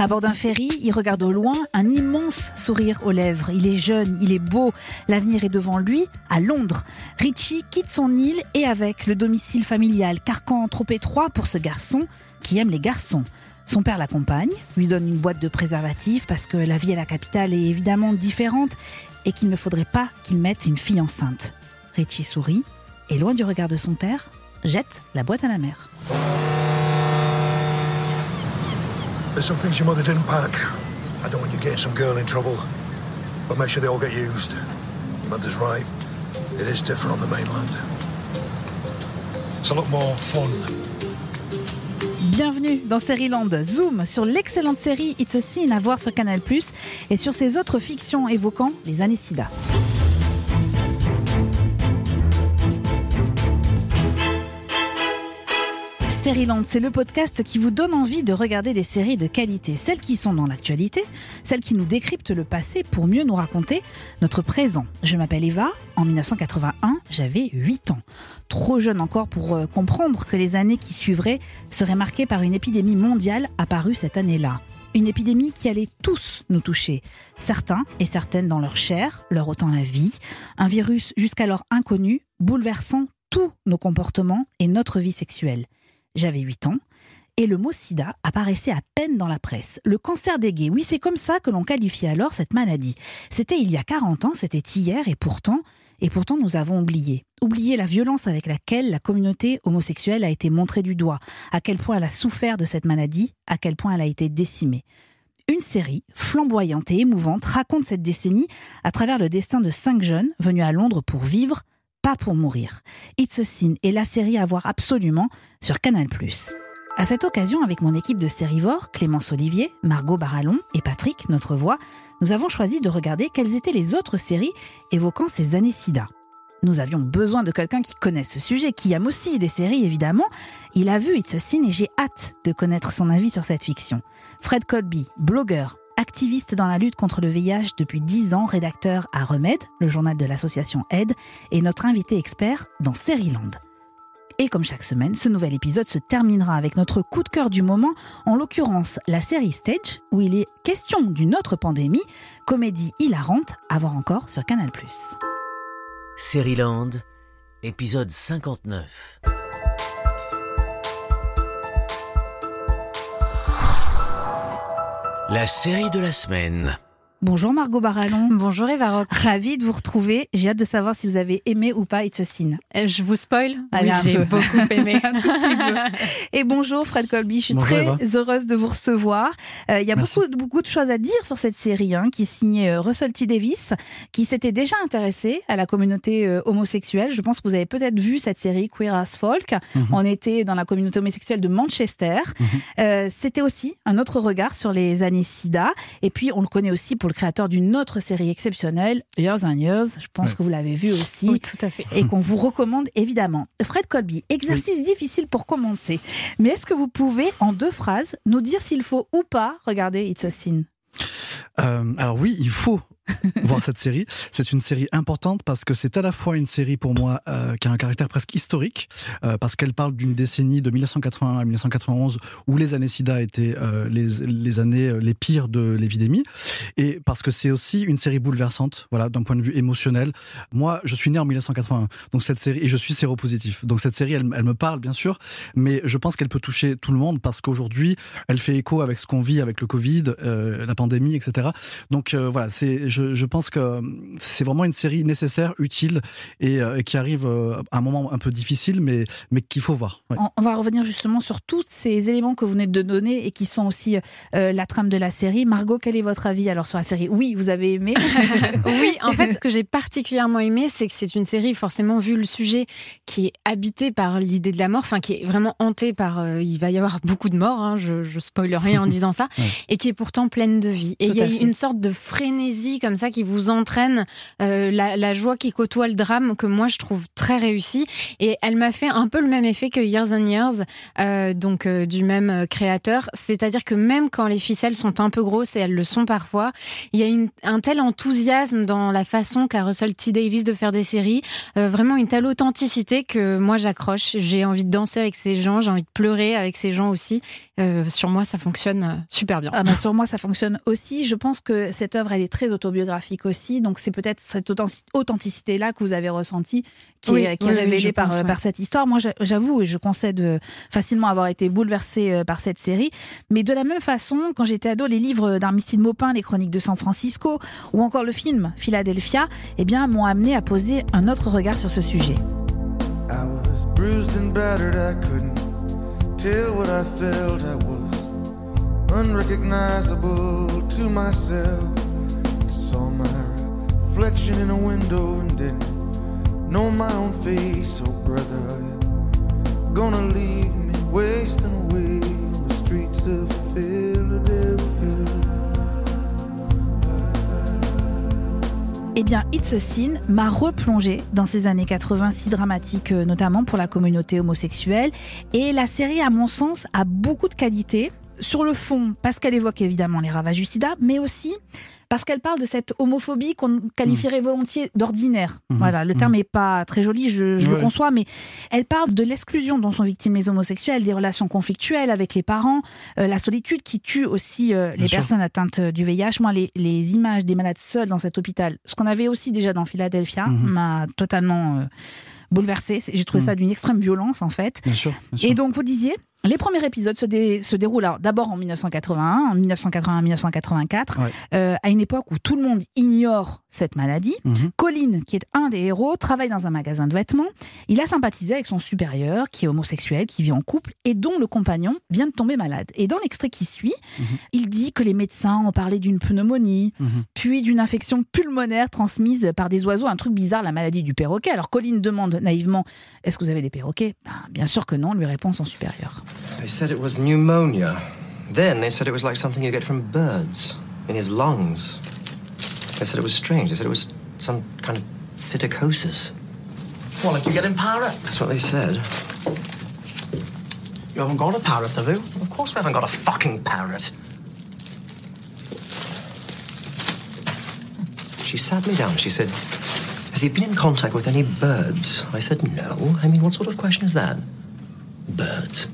À bord d'un ferry, il regarde au loin un immense sourire aux lèvres. Il est jeune, il est beau, l'avenir est devant lui, à Londres. Richie quitte son île et avec le domicile familial, carcan trop étroit pour ce garçon qui aime les garçons. Son père l'accompagne, lui donne une boîte de préservatifs parce que la vie à la capitale est évidemment différente et qu'il ne faudrait pas qu'il mette une fille enceinte. Richie sourit et, loin du regard de son père, jette la boîte à la mer. There's some things your mother didn't pack. I don't want you getting some girl in trouble. But make sure they all get used. Your mother's right. It is different on the mainland. It's a lot more fun. Bienvenue dans Land. Zoom sur l'excellente série It's a Scene à voir sur Canal+, et sur ses autres fictions évoquant les années sida. Land, c'est le podcast qui vous donne envie de regarder des séries de qualité, celles qui sont dans l'actualité, celles qui nous décryptent le passé pour mieux nous raconter notre présent. Je m'appelle Eva, en 1981, j'avais 8 ans. Trop jeune encore pour euh, comprendre que les années qui suivraient seraient marquées par une épidémie mondiale apparue cette année-là. Une épidémie qui allait tous nous toucher, certains et certaines dans leur chair, leur ôtant la vie, un virus jusqu'alors inconnu, bouleversant tous nos comportements et notre vie sexuelle. J'avais 8 ans et le mot sida apparaissait à peine dans la presse. Le cancer des gays, oui, c'est comme ça que l'on qualifiait alors cette maladie. C'était il y a 40 ans, c'était hier, et pourtant, et pourtant nous avons oublié. Oublié la violence avec laquelle la communauté homosexuelle a été montrée du doigt, à quel point elle a souffert de cette maladie, à quel point elle a été décimée. Une série flamboyante et émouvante raconte cette décennie à travers le destin de cinq jeunes venus à Londres pour vivre, pas pour mourir. It's a Sin est la série à voir absolument sur Canal+. À cette occasion, avec mon équipe de Sérivore, Clémence Olivier, Margot Barallon et Patrick, notre voix, nous avons choisi de regarder quelles étaient les autres séries évoquant ces années sida. Nous avions besoin de quelqu'un qui connaisse ce sujet, qui aime aussi les séries évidemment. Il a vu It's a Sin et j'ai hâte de connaître son avis sur cette fiction. Fred Colby, blogueur, activiste dans la lutte contre le VIH depuis 10 ans, rédacteur à Remède, le journal de l'association Aide, et notre invité expert dans Land. Et comme chaque semaine, ce nouvel épisode se terminera avec notre coup de cœur du moment, en l'occurrence la série Stage, où il est question d'une autre pandémie, comédie hilarante à voir encore sur Canal+. Land, épisode 59. La série de la semaine. Bonjour Margot Barallon. Bonjour Eva Rock. Ravie de vous retrouver. J'ai hâte de savoir si vous avez aimé ou pas It's a Sin. Euh, je vous spoil Oui, j'ai beaucoup aimé. un tout petit peu. Et bonjour Fred Colby, je suis très heureuse de vous recevoir. Euh, il y a beaucoup, beaucoup de choses à dire sur cette série hein, qui signait euh, Russell T. Davis, qui s'était déjà intéressé à la communauté homosexuelle. Je pense que vous avez peut-être vu cette série Queer as Folk. Mhm. On était dans la communauté homosexuelle de Manchester. Mhm. C'était aussi un autre regard sur les années SIDA. Et puis on le connaît aussi pour le créateur d'une autre série exceptionnelle, Years and Years. Je pense que vous l'avez vu aussi. Oui, tout à fait. Et qu'on vous recommande évidemment. Fred Colby, exercice difficile pour commencer. Mais est-ce que vous pouvez, en deux phrases, nous dire s'il faut ou pas regarder It's a Sin? Euh, alors oui, il faut voir cette série. C'est une série importante parce que c'est à la fois une série pour moi euh, qui a un caractère presque historique, euh, parce qu'elle parle d'une décennie de 1981 à 1991 où les années SIDA étaient euh, les, les, années les pires de l'épidémie, et parce que c'est aussi une série bouleversante, voilà, d'un point de vue émotionnel. Moi, je suis né en 1981, donc cette série et je suis séropositif, donc cette série, elle, elle me parle bien sûr, mais je pense qu'elle peut toucher tout le monde parce qu'aujourd'hui, elle fait écho avec ce qu'on vit avec le Covid, la pandémie, etc. Donc voilà, c'est je, pense que c'est vraiment une série nécessaire, utile et, euh, qui arrive euh, à un moment un peu difficile, mais, mais qu'il faut voir. On va revenir justement sur tous ces éléments que vous venez de donner et qui sont aussi euh, la trame de la série. Margot, quel est votre avis alors sur la série? Oui, vous avez aimé Oui, en fait, ce que j'ai particulièrement aimé, c'est que c'est une série, forcément, vu le sujet, qui est habité par l'idée de la mort, enfin, qui est vraiment hanté par. il va y avoir beaucoup de morts, hein, je, je spoil rien en disant ça, et qui est pourtant pleine de vie. Et il y a une sorte de frénésie comme ça qui vous entraîne, euh, la, joie qui côtoie le drame, que moi je trouve très réussi. Et elle m'a fait un peu le même effet que Years and Years, euh, donc euh, du même créateur. C'est-à-dire que même quand les ficelles sont un peu grosses, et elles le sont parfois, il y a un tel enthousiasme dans la façon qu'a Russell T. Davis de faire des séries, vraiment une telle authenticité que moi j'accroche. J'ai envie de danser avec ces gens, j'ai envie de pleurer avec ces gens aussi. sur moi, ça fonctionne super bien. Ah bah sur moi, ça fonctionne aussi. Je pense que cette œuvre, elle est très autobiographique aussi. Donc c'est peut-être cette authenticité-là que vous avez ressentie qui est, révélée par, par cette histoire. Moi, j'avoue, et je concède facilement avoir été bouleversée euh, par cette série. Mais de la même façon, quand j'étais ado, les livres d'Armistide Maupin, Les Chroniques de San Francisco, ou encore le film Philadelphia, eh bien, m'ont amené à poser un autre regard sur ce sujet. unrecognizable to myself. Saw. Oh? Eh bien, It's a Sin m'a replongé dans ces années 80 si dramatiques, euh, notamment pour la communauté homosexuelle. Et la série, à mon sens, a beaucoup de qualités sur le fond, parce qu'elle évoque évidemment les ravages du sida, mais aussi parce qu'elle parle de cette homophobie qu'on qualifierait volontiers d'ordinaire. Mhm. Voilà, le terme n'est pas très joli, je, le conçois, mais elle parle de l'exclusion dont sont victimes les homosexuels, des relations conflictuelles avec les parents, euh, la solitude qui tue aussi euh, les personnes atteintes du VIH. Moi, les, images des malades seuls dans cet hôpital, ce qu'on avait aussi déjà dans Philadelphia, m'a totalement... Euh, bouleversée. J'ai trouvé ça d'une extrême violence en fait. Et donc vous disiez, les premiers épisodes se, se déroulent d'abord en 1981, en 1981-1984, euh, à une époque où tout le monde ignore cette maladie. Mhm. Colin, qui est un des héros, travaille dans un magasin de vêtements. Il a sympathisé avec son supérieur, qui est homosexuel, qui vit en couple et dont le compagnon vient de tomber malade. Et dans l'extrait qui suit, mhm. il dit que les médecins ont parlé d'une pneumonie, mhm. puis d'une infection pulmonaire transmise par des oiseaux, un truc bizarre, la maladie du perroquet. Alors Colin demande naïvement Est-ce que vous avez des perroquets? Ben, Bien sûr que non, lui répond son supérieur. They said it was pneumonia. Then they said it was like something you get from birds in his lungs. They said it was strange. They said it was some kind of psittacosis. Well, like you get in parrot. That's what they said. You haven't got a parrot, have you? Of course we haven't got a fucking parrot. She sat me down. She said, Has he been in contact with any birds? I said, No. I mean, what sort of question is that? Birds.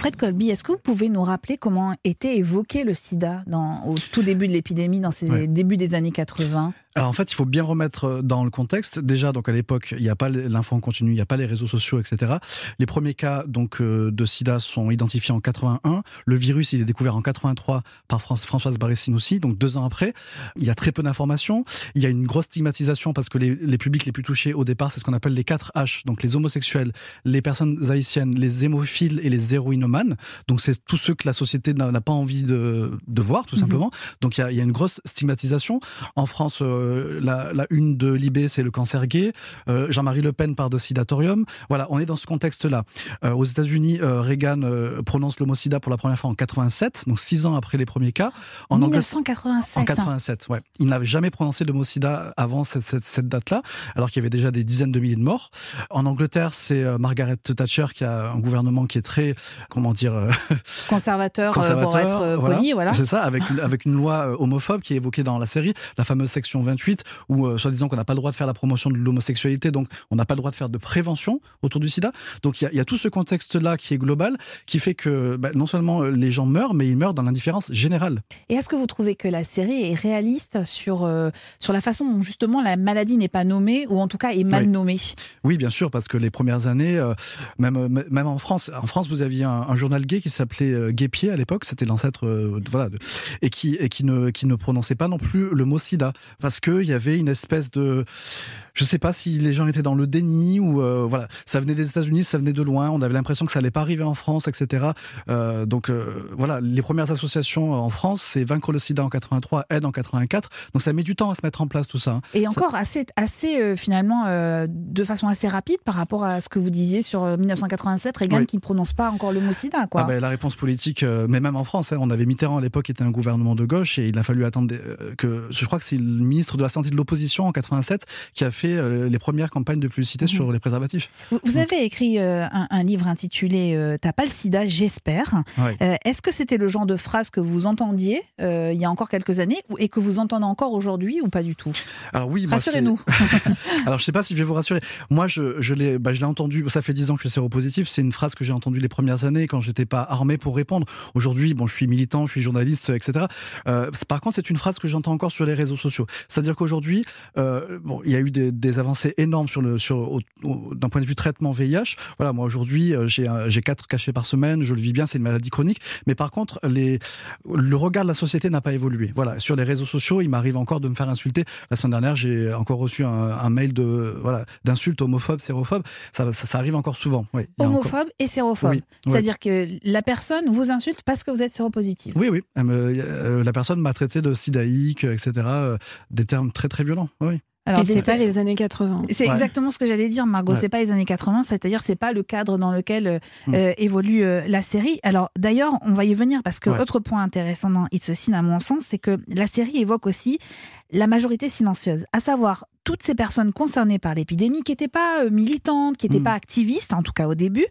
Fred Colby, est-ce que vous pouvez nous rappeler comment était évoqué le sida dans, au tout début de l'épidémie, dans ces débuts des années 80 alors en fait, il faut bien remettre euh, dans le contexte. Déjà, donc à l'époque, il n'y a pas l'info en continu, il n'y a pas les réseaux sociaux, etc. Les premiers cas donc euh, de SIDA sont identifiés en 81. Le virus, il est découvert en 83 par Françoise Barressine aussi. Donc deux ans après, il y a très peu d'informations. Il y a une grosse stigmatisation parce que les, les publics les plus touchés au départ, c'est ce qu'on appelle les 4 H. Donc les homosexuels, les personnes haïtiennes, les hémophiles et les héroïnomanes. Donc c'est tous ceux que la société n'a pas envie de, de voir, tout mhm. simplement. Donc il y, a, il y, a, une grosse stigmatisation. En France, euh, euh, la, une de Libé, c'est le cancer gay. Euh, Jean-Marie Le Pen parle de sidatorium. Voilà, on est dans ce contexte-là. Euh, aux États-Unis, Reagan prononce l'homocida pour la première fois en 87, donc six ans après les premiers cas. En 1987. En 87, ouais. Il n'avait jamais prononcé l'homocida avant cette, date-là, alors qu'il y avait déjà des dizaines de milliers de morts. En Angleterre, c'est Margaret Thatcher qui a un gouvernement qui est très, comment dire, conservateur, pour être poli, voilà. C'est ça, avec, avec une loi homophobe qui est évoquée dans la série, la fameuse section 28, où euh, soi-disant qu'on n'a pas le droit de faire la promotion de l'homosexualité, donc on n'a pas le droit de faire de prévention autour du sida. Donc il y, a tout ce contexte-là qui est global, qui fait que bah, non seulement euh, les gens meurent, mais ils meurent dans l'indifférence générale. Et est-ce que vous trouvez que la série est réaliste sur, euh, sur la façon dont justement la maladie n'est pas nommée, ou en tout cas est mal nommée? Oui, bien sûr, parce que les premières années, même, même en France, en France, vous aviez un, journal gay qui s'appelait Gay Pied à l'époque, c'était l'ancêtre, voilà, et qui, et qui ne, qui ne prononçait pas non plus le mot sida, parce qu'il y avait une espèce de je sais pas si les gens étaient dans le déni ou euh, voilà, ça venait des États-Unis, ça venait de loin, on avait l'impression que ça allait pas arriver en France, etc. Euh, donc euh, voilà, les premières associations en France, c'est Vaincre le SIDA en 83, Aide en 84. Donc ça met du temps à se mettre en place tout ça. Hein. Et encore assez, assez finalement, de façon assez rapide par rapport à ce que vous disiez sur 1987, Reagan qui ne prononce pas encore le mot SIDA. Quoi. Ah ben, la réponse politique, mais même en France, hein, on avait Mitterrand à l'époque, qui était un gouvernement de gauche et il a fallu attendre que, je crois que c'est le ministre ministre de la Santé de l'opposition en 87 qui a fait euh, les premières campagnes de publicité sur les préservatifs. Vous, vous Donc- avez écrit euh, un, un livre intitulé euh, T'as pas le sida, j'espère. Est-ce que c'était le genre de phrase que vous entendiez il y a encore quelques années et que vous entendez encore aujourd'hui ou pas du tout? Alors oui, Rassurez-nous. Alors je sais pas si je vais vous rassurer. Moi, je, je l'ai, bah, l'ai entendu. Ça fait dix ans que je suis séropositif. C'est une phrase que j'ai entendue les premières années quand j'étais pas armé pour répondre. Aujourd'hui, bon, je suis militant, je suis journaliste, etc. Par contre, c'est une phrase que j'entends encore sur les réseaux sociaux. C'est-à-dire qu'aujourd'hui, euh, bon, il y a eu des, des avancées énormes sur le, sur, d'un point de vue traitement VIH. Voilà, moi aujourd'hui, euh, j'ai, j'ai quatre cachets par semaine. Je le vis bien. C'est une maladie chronique. Mais par contre, les, le regard de la société n'a pas évolué. Voilà, sur les réseaux sociaux, il m'arrive encore de me faire insulter. La semaine dernière, j'ai encore reçu un, un mail de voilà d'insultes homophobes, sérophobes. Ça, ça, ça arrive encore souvent. Oui, a encore- Homophobe et sérophobe. Oui, oui. C'est-à-dire que la personne vous insulte parce que vous êtes séropositif. Oui, oui. Euh, la personne m'a traité de sidaïque, etc. euh, des termes très très violents. Oui. Alors, c'est pas les années 80. C'est Ouais. exactement ce que j'allais dire, Margot. Ouais. C'est pas les années 80, c'est-à-dire c'est pas le cadre dans lequel euh, Mm. euh, évolue euh, la série. Alors d'ailleurs, on va y venir parce que Ouais. autre point intéressant dans It's a Sin, à mon sens, c'est que la série évoque aussi la majorité silencieuse, à savoir toutes ces personnes concernées par l'épidémie qui n'étaient pas euh, militantes, qui n'étaient Mm. pas activistes, en tout cas au début,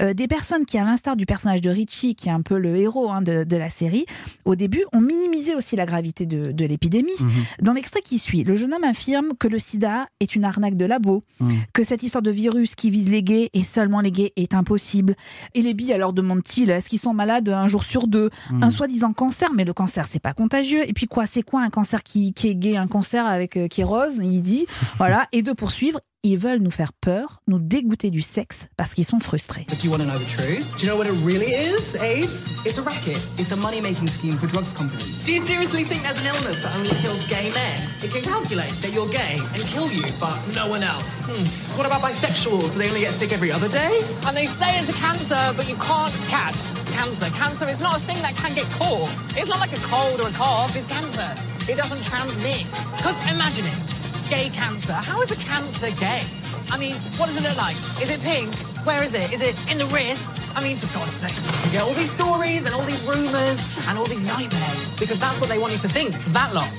euh, des personnes qui, à l'instar du personnage de Richie, qui est un peu le héros hein, de, de la série, au début, ont minimisé aussi la gravité de, de l'épidémie. Mhm. Dans l'extrait qui suit, le jeune homme affirme que le sida est une arnaque de labo, Mhm. que cette histoire de virus qui vise les gays et seulement les gays est impossible. Et les billes, alors demande-t-il, est-ce qu'ils sont malades un jour sur deux Mhm. Un soi-disant cancer, mais le cancer, c'est pas contagieux. Et puis quoi, c'est quoi un cancer qui, qui est gay, un cancer avec euh, qui est rose? Il dit, voilà. Et de poursuivre, ils veulent nous faire peur, nous dégoûter du sexe parce qu'ils sont frustrés. But do you want to know the truth? Do you know what it really is, AIDS? It's a racket. It's a money making scheme for drugs companies. Do you seriously think there's an illness that only kills gay men? It can calculate that you're gay and kill you, but no one else. Hmm. What about bisexuals? Do they only get sick every other day? And they say it's a cancer, but you can't catch cancer. Cancer is not a thing that can get caught. It's not like a cold or a cough, it's cancer. It doesn't transmit. Because imagine it gay cancer. How is a cancer gay? I mean, what does it look like? Is it pink? Where is it? Is it in the wrist? I mean, for God's sake. You get all these stories and all these rumours and all these nightmares because that's what they want you to think, that lot.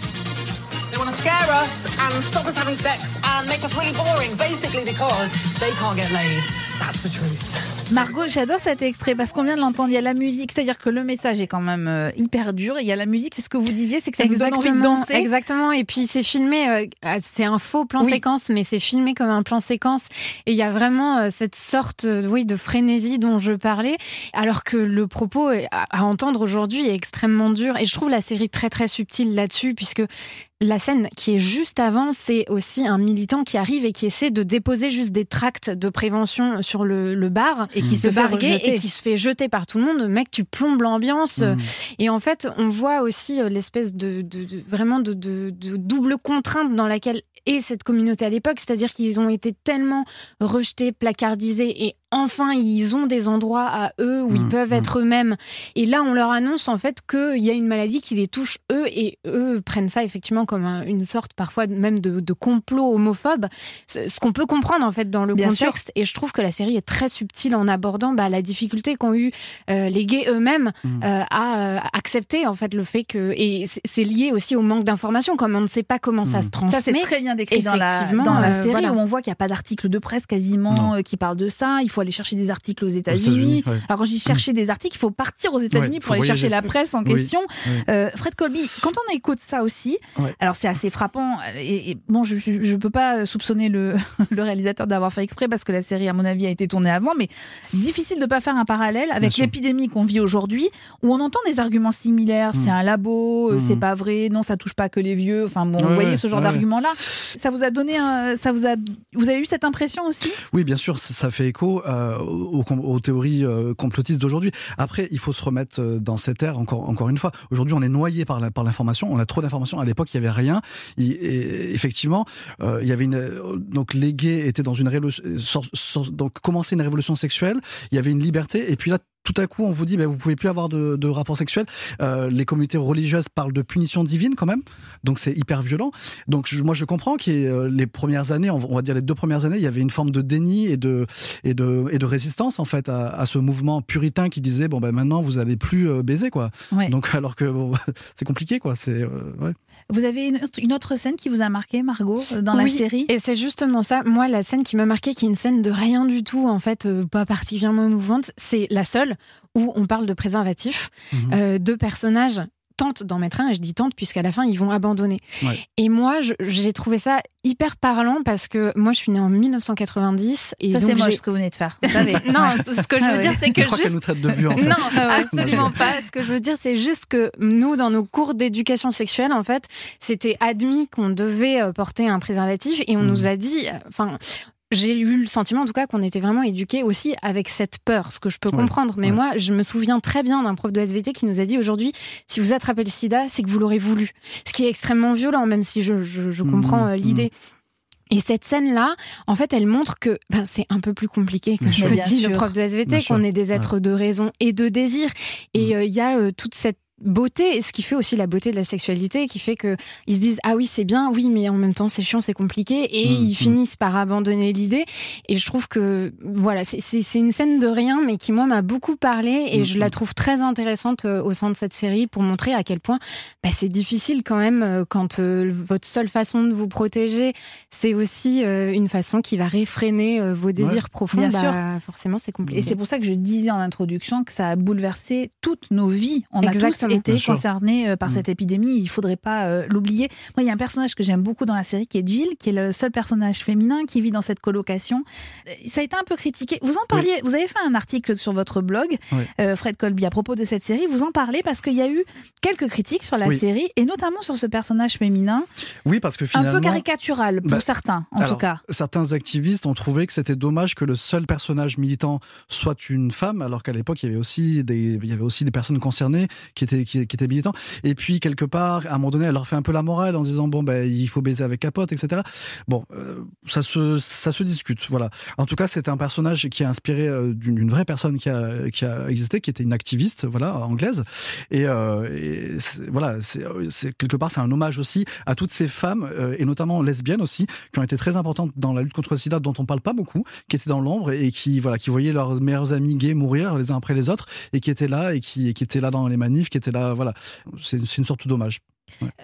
They want to scare us and stop us having sex and make us really boring, basically because they can't get laid. That's the truth. Margot, j'adore cet extrait parce qu'on vient de l'entendre. Il y a la musique, c'est-à-dire que le message est quand même euh, hyper dur. Il y a la musique, c'est ce que vous disiez, c'est que ça nous donne envie de danser. Exactement. Et puis c'est filmé, euh, ah, c'est un faux plan Oui. séquence, mais c'est filmé comme un plan séquence. Et il y a vraiment euh, cette sorte, oui, de frénésie dont je parlais, alors que le propos à entendre aujourd'hui est extrêmement dur. Et je trouve la série très très subtile là-dessus, puisque la scène qui est juste avant, c'est aussi un militant qui arrive et qui essaie de déposer juste des tracts de prévention sur le, le bar Et qui se de fait bar gay rejeter. et qui se fait jeter par tout le monde. Mec, tu plombes l'ambiance. Mhm. Et en fait, on voit aussi euh, l'espèce de, de- de- vraiment de, de- de double contrainte dans laquelle est cette communauté à l'époque, c'est-à-dire qu'ils ont été tellement rejetés, placardisés, et enfin ils ont des endroits à eux où ils Mhm, peuvent mhm. être eux-mêmes. Et là, on leur annonce en fait qu'il y a une maladie qui les touche eux, et eux prennent ça effectivement comme un- une sorte parfois même de, de complot homophobe, ce, ce qu'on peut comprendre en fait dans le Bien sûr. contexte. Et je trouve que la série est très subtile en abordant bah, la difficulté qu'ont eu euh, les gays eux-mêmes Mhm. euh, à euh, accepter en fait le fait que et c'est- lié aussi au manque d'information comme on ne sait pas comment ça se transmet. Ça, c'est très bien décrit dans la, effectivement, dans la euh, série voilà. où on voit qu'il n'y a pas d'article de presse quasiment euh, qui parle de ça. Il faut aller chercher des articles aux États-Unis. ouais. Alors, quand je dis chercher des articles, il faut partir aux États-Unis Ouais, pour aller chercher la presse en Oui, question. oui. Euh, Fred Colby, quand on écoute ça aussi, Ouais. alors c'est assez frappant. Et, et bon, je ne peux pas soupçonner le, le réalisateur d'avoir fait exprès parce que la série, à mon avis, a été tournée avant, mais difficile de ne pas faire un parallèle avec l'épidémie qu'on vit aujourd'hui, où on entend des arguments similaires. C'est un labo, euh, Mm. c'est pas vrai, non, ça touche pas que les vieux. Enfin, bon, vous voyez ce genre d'argument-là. Ça vous a donné, un, ça vous a, vous avez eu cette impression aussi? Oui, bien sûr, ça fait écho euh, aux, aux- théories euh, complotistes d'aujourd'hui. Après, il faut se remettre euh, dans cette ère, encore, encore une fois. Aujourd'hui, on est noyé par la- par l'information, on a trop d'informations. À l'époque, il n'y avait rien. Il- et effectivement, euh, il y avait une, euh, donc les gays étaient dans une révolution, donc commencer une révolution sexuelle, il y avait une liberté, et puis là, tout à coup, on vous dit, ben, vous pouvez plus avoir de, de rapports sexuels. Euh, les communautés religieuses parlent de punition divine quand même, donc c'est hyper violent. Donc je- moi, je comprends que euh, les premières années, on va- dire les deux premières années, il y avait une forme de déni et de et de et de résistance en fait à, à ce mouvement puritain qui disait bon ben maintenant vous allez plus euh, baiser quoi. Ouais. Donc alors que bon, c'est compliqué quoi. C'est euh, ouais. Vous avez une, une autre scène qui vous a marqué, Margot, euh, dans la série? Et c'est justement ça. Moi, la scène qui m'a marqué, qui est une scène de rien du tout, en fait, euh, pas particulièrement mouvante, c'est la seule où on parle de préservatif. Mhm. Euh, deux personnages tentent d'en mettre un, et je dis tentent puisqu'à la fin, ils vont abandonner. Ouais. Et moi, j'ai trouvé ça hyper parlant parce que moi, je suis née en 1990. Et Ça, donc c'est j'ai- ce que vous venez de faire. Vous savez. non, ce que je veux Ah dire, ouais. c'est que Je crois qu'elle juste nous traite de vieux en fait. non, absolument pas. Ce que je veux dire, c'est juste que nous, dans nos cours d'éducation sexuelle, en fait, c'était admis qu'on devait euh, porter un préservatif et on Mhm. nous a dit, euh, enfin. J'ai eu le sentiment, en tout cas, qu'on était vraiment éduqués aussi avec cette peur, ce que je peux Ouais. comprendre. Mais Ouais. moi, je me souviens très bien d'un prof de SVT qui nous a dit aujourd'hui, si vous attrapez le sida, c'est que vous l'aurez voulu. Ce qui est extrêmement violent, même si je, je- je Mhm. comprends euh, l'idée. Et cette scène-là, en fait, elle montre que ben, c'est un peu plus compliqué que ce que dit sûr. le prof de SVT, qu'on est des êtres de raison et de désir. Et euh, il y a euh, toute cette beauté, ce qui fait aussi la beauté de la sexualité, qui fait que ils se disent ah oui c'est bien, oui mais en même temps c'est chiant, c'est compliqué, et Mm, ils mm. finissent par abandonner l'idée. Et je trouve que voilà, c'est- une scène de rien, mais qui moi m'a beaucoup parlé, et Mm, je la trouve très intéressante euh, au sein de cette série pour montrer à quel point bah, c'est difficile quand même euh, quand euh, votre seule façon de vous protéger, c'est aussi euh, une façon qui va réfréner euh, vos désirs profonds. bien bah, sûr. Forcément, c'est compliqué. Et c'est pour ça que je disais en introduction que ça a bouleversé toutes nos vies. On a Exactement. tous été Bien sûr. concernés euh, par Mm. cette épidémie. Il faudrait pas euh, l'oublier. Moi, il y a un personnage que j'aime beaucoup dans la série qui est Jill, qui est le seul personnage féminin qui vit dans cette colocation. Euh, Ça a été un peu critiqué. Vous en parliez. Vous avez fait un article sur votre blog, Oui. euh, Fred Colby, à propos de cette série. Vous en parlez parce qu'il y a eu quelques critiques sur la Oui. série et notamment sur ce personnage féminin, Oui parce que un finalement peu caricatural pour Bah, certains, en Alors, tout cas. Certains activistes ont trouvé que c'était dommage que le seul personnage militant soit une femme, alors qu'à l'époque il y avait aussi des, il y avait aussi des personnes concernées qui étaient, qui, qui étaient militants. Et puis quelque part, à un moment donné, elle leur fait un peu la morale en disant bon ben il faut baiser avec capote, etc. Bon, euh, ça se, ça se discute. Voilà. En tout cas, c'est un personnage qui est inspiré euh, d'une vraie personne qui a, qui a existé, qui était une activiste, voilà, anglaise. Et, euh, et voilà, quelque part c'est un hommage aussi à toutes ces femmes et notamment lesbiennes aussi qui ont été très importantes dans la lutte contre le sida dont on parle pas beaucoup, qui étaient dans l'ombre et qui voilà qui voyaient leurs meilleurs amis gays mourir les uns après les autres et qui étaient là et qui, qui étaient là dans les manifs, qui étaient là voilà. C'est une sorte d'hommage.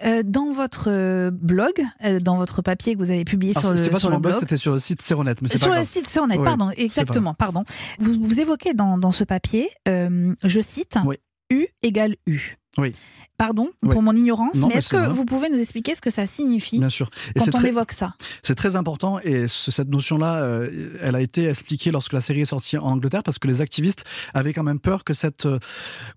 Euh, dans votre euh, blog, euh, dans votre papier que vous avez publié Alors, sur le, pas sur le mon blog, c'était sur le site Seronet, mais pas sur le site, c'est honnête, Oui, pardon, exactement, pardon. Vous, vous évoquez dans, dans ce papier, euh, je cite, Oui. U égale U. Oui. Pardon pour mon ignorance, Non, mais mais est-ce que vrai. vous pouvez nous expliquer ce que ça signifie Bien sûr. Et quand on très- évoque ça? C'est très important et ce- cette notion-là, euh, elle a été expliquée lorsque la série est sortie en Angleterre parce que les activistes avaient quand même peur que cette, euh,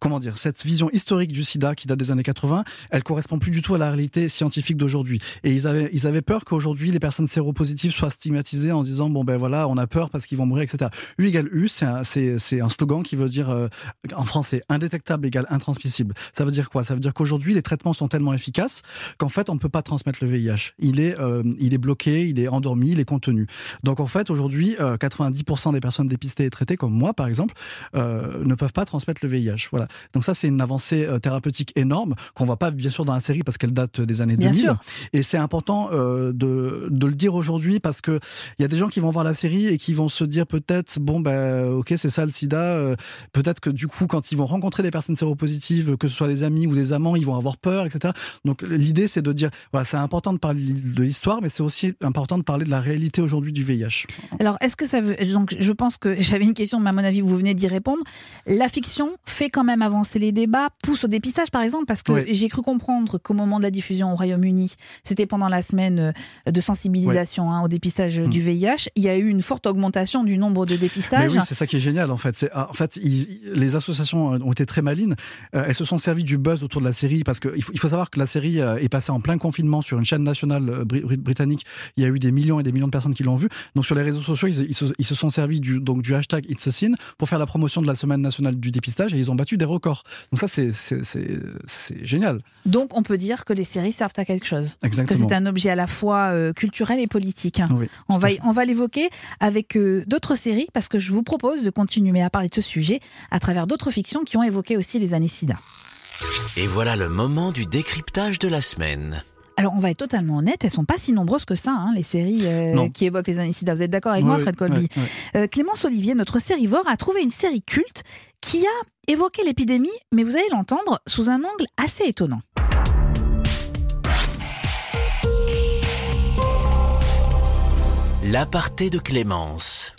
comment dire, cette vision historique du sida qui date des années 80, elle correspond plus du tout à la réalité scientifique d'aujourd'hui. Et ils avaient, ils avaient peur qu'aujourd'hui les personnes séropositives soient stigmatisées en disant bon ben voilà, on a peur parce qu'ils vont mourir, etc. U égale U, c'est un, un slogan qui veut dire euh, en français indétectable égale intransmissible. Ça veut dire quoi? Ça veut dire qu'aujourd'hui les traitements sont tellement efficaces qu'en fait, on ne peut pas transmettre le VIH. Il est, euh, il est bloqué, il est endormi, il est contenu. Donc en fait, aujourd'hui, euh, 90% des personnes dépistées et traitées, comme moi par exemple, euh, ne peuvent pas transmettre le VIH. Voilà. Donc ça, c'est une avancée euh, thérapeutique énorme qu'on voit pas bien sûr dans la série parce qu'elle date des années Bien 2000. sûr. Et c'est important euh, de, de le dire aujourd'hui parce que il y a des gens qui vont voir la série et qui vont se dire peut-être bon ben ok c'est ça le SIDA. euh, peut-être que du coup quand ils vont rencontrer des personnes séropositives, que ce soit des amis ou des amants, ils vont avoir peur, etc. Donc l'idée c'est de dire voilà c'est important de parler de l'histoire, mais c'est aussi important de parler de la réalité aujourd'hui du VIH. Alors, est-ce que ça veut. Donc, je pense que j'avais une question, mais à mon avis, vous venez d'y répondre. La fiction fait quand même avancer les débats, pousse au dépistage, par exemple, parce que Oui. j'ai cru comprendre qu'au moment de la diffusion au Royaume-Uni, c'était pendant la semaine euh, de sensibilisation hein, au dépistage Mm. du VIH, il y a eu une forte augmentation du nombre de Mais dépistages. oui, c'est ça qui est génial en fait. En fait, ils- les associations ont été très malines. Euh, elles se sont servies du buzz autour de de la série, parce qu'il faut, il faut savoir que la série euh, est passée en plein confinement sur une chaîne nationale euh, bri- bri- britannique. Il y a eu des millions et des millions de personnes qui l'ont vu. Donc sur les réseaux sociaux, ils, ils se, ils se sont servis du, donc, du hashtag It's a Sin pour faire la promotion de la semaine nationale du dépistage et ils ont battu des records. Donc ça, c'est- génial. Donc on peut dire que les séries servent à quelque chose. Que Exactement. c'est un objet à la fois euh, culturel et politique. Oui, On va, on l'évoquer avec euh, d'autres séries parce que je vous propose de continuer à parler de ce sujet à travers d'autres fictions qui ont évoqué aussi les années SIDA. Et voilà le moment du décryptage de la semaine. Alors on va être totalement honnête, elles sont pas si nombreuses que ça, hein, les séries euh, qui évoquent les années SIDA. Vous êtes d'accord avec moi, Fred Colby. Euh, Clémence Olivier, notre sérivore, a trouvé une série culte qui a évoqué l'épidémie, mais vous allez l'entendre sous un angle assez étonnant. L'aparté de Clémence.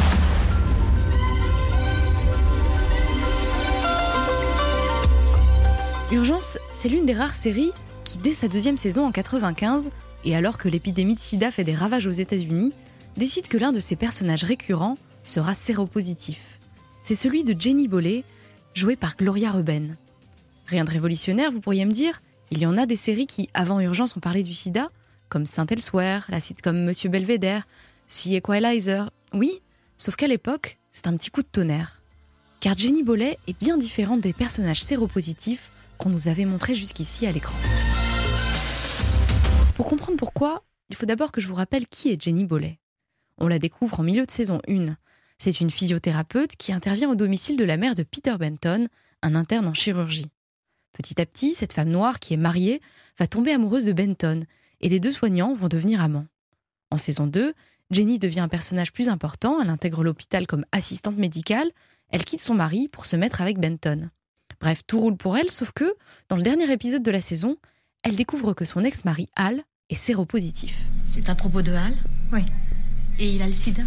Urgence, c'est l'une des rares séries qui, dès sa deuxième saison en 95, et alors que l'épidémie de sida fait des ravages aux États-Unis, décide que l'un de ses personnages récurrents sera séropositif. C'est celui de Jenny Bollet, jouée par Gloria Reuben. Rien de révolutionnaire, vous pourriez me dire, il y en a des séries qui, avant Urgence, ont parlé du sida, comme Saint Elsewhere, la sitcom Monsieur Belvedere, Sea Equalizer. Oui, sauf qu'à l'époque, c'est un petit coup de tonnerre. Car Jenny Bollet est bien différente des personnages séropositifs qu'on nous avait montrés jusqu'ici à l'écran. Pour comprendre pourquoi, il faut d'abord que je vous rappelle qui est Jenny Bollet. On la découvre en milieu de saison 1. C'est une physiothérapeute qui intervient au domicile de la mère de Peter Benton, un interne en chirurgie. Petit à petit, cette femme noire qui est mariée va tomber amoureuse de Benton et les deux soignants vont devenir amants. En saison 2, Jenny devient un personnage plus important, elle intègre l'hôpital comme assistante médicale, elle quitte son mari pour se mettre avec Benton. Bref, tout roule pour elle, sauf que, dans le dernier épisode de la saison, elle découvre que son ex-mari, Hal, est séropositif. C'est à propos de Hal Oui. Et il a le sida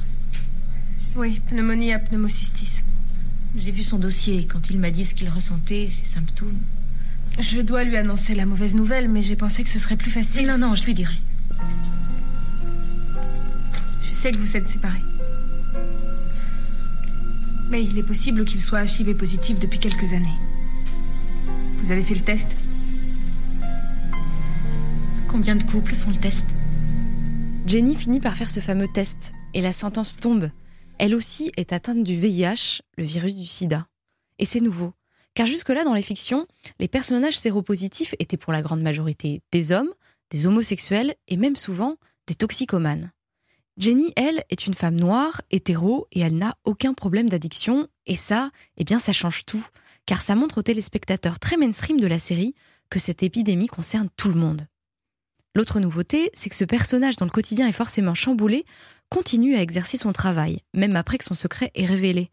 Oui, pneumonie à pneumocystis. J'ai vu son dossier quand il m'a dit ce qu'il ressentait, ses symptômes. Je dois lui annoncer la mauvaise nouvelle, mais j'ai pensé que ce serait plus facile. Non, non, je lui dirai. Je sais que vous êtes séparés. Mais il est possible qu'il soit HIV positif depuis quelques années. Vous avez fait le test Combien de couples font le test Jenny finit par faire ce fameux test et la sentence tombe. Elle aussi est atteinte du VIH, le virus du sida. Et c'est nouveau, car jusque-là dans les fictions, les personnages séropositifs étaient pour la grande majorité des hommes, des homosexuels et même souvent des toxicomanes. Jenny, elle, est une femme noire, hétéro, et elle n'a aucun problème d'addiction, et ça, eh bien ça change tout, car ça montre aux téléspectateurs très mainstream de la série que cette épidémie concerne tout le monde. L'autre nouveauté, c'est que ce personnage dont le quotidien est forcément chamboulé continue à exercer son travail, même après que son secret est révélé.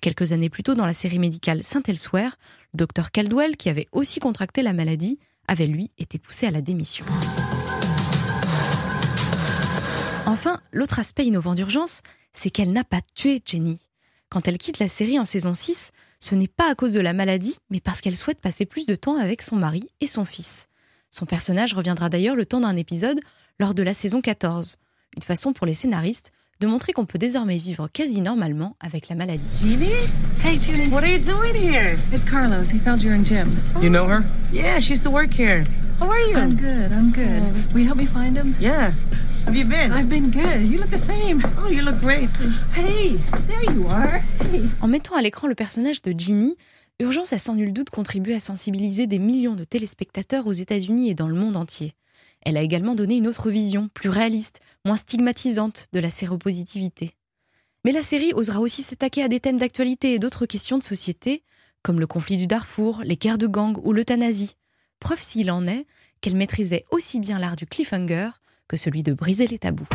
Quelques années plus tôt dans la série médicale Saint Elsewhere, le docteur Caldwell, qui avait aussi contracté la maladie, avait lui été poussé à la démission. Enfin, l'autre aspect innovant d'urgence, c'est qu'elle n'a pas tué Jenny. Quand elle quitte la série en saison 6, ce n'est pas à cause de la maladie, mais parce qu'elle souhaite passer plus de temps avec son mari et son fils. Son personnage reviendra d'ailleurs le temps d'un épisode lors de la saison 14. Une façon pour les scénaristes de montrer qu'on peut désormais vivre quasi normalement avec la maladie. Jeannie? Hey, Jeannie, what are you doing here? It's Carlos. He found you in gym. You know her? Yeah, she used to work here. How are you? I'm good. I'm good. Will you help me find him? Yeah. Have you been? I've been good. You look the same. Oh, you look great. Hey, there you are. Hey. En mettant à l'écran le personnage de Ginny, Urgence a sans nul doute contribué à sensibiliser des millions de téléspectateurs aux États-Unis et dans le monde entier. Elle a également donné une autre vision, plus réaliste, moins stigmatisante de la séropositivité. Mais la série osera aussi s'attaquer à des thèmes d'actualité et d'autres questions de société, comme le conflit du Darfour, les guerres de gang ou l'euthanasie. Preuve s'il en est qu'elle maîtrisait aussi bien l'art du cliffhanger que celui de briser les tabous.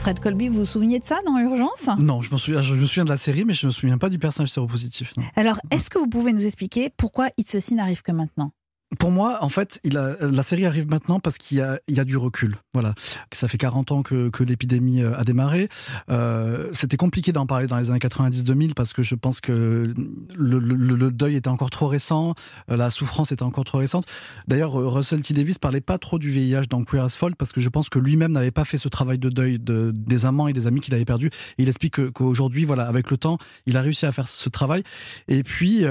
Fred Colby, vous vous souveniez de ça dans Urgence? Non, je me, souviens, je me souviens de la série, mais je me souviens pas du personnage séropositif. non. Alors, est-ce que vous pouvez nous expliquer pourquoi It's a Sin n'arrive que maintenant? Pour moi, en fait, la série arrive maintenant parce qu'il y a, du recul. Voilà, ça fait 40 ans que, l'épidémie euh, a démarré. Euh, C'était compliqué d'en parler dans les années 90-2000 parce que je pense que le, deuil était encore trop récent, euh, la souffrance était encore trop récente. D'ailleurs, Russell T Davis parlait pas trop du VIH dans Queer as Folk parce que je pense que lui-même n'avait pas fait ce travail de deuil de, des amants et des amis qu'il avait perdus. Il explique qu'aujourd'hui, voilà, avec le temps, il a réussi à faire ce travail. Et puis.